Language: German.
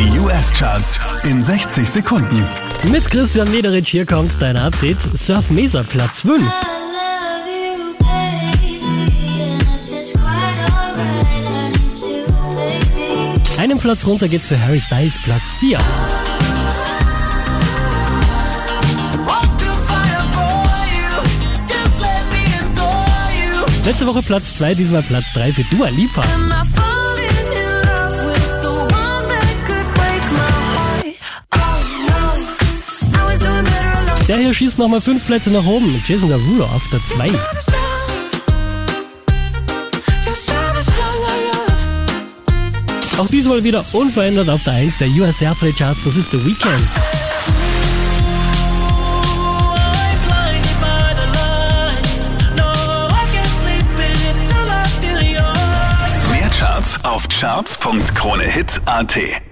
Die US-Charts in 60 Sekunden. Mit Christian Mederich hier kommt dein Update. Surf Mesa Platz 5. Einen Platz runter geht's für Harry Styles, Platz 4. Letzte Woche Platz 2, diesmal Platz 3 für Dua Lipa. Der hier schießt nochmal 5 Plätze nach oben. Mit Jason Derulo auf der 2. Auch diesmal wieder unverändert auf der 1 der US Airplay Charts, das ist The Weeknd. Mehr Charts auf charts.kronehit.at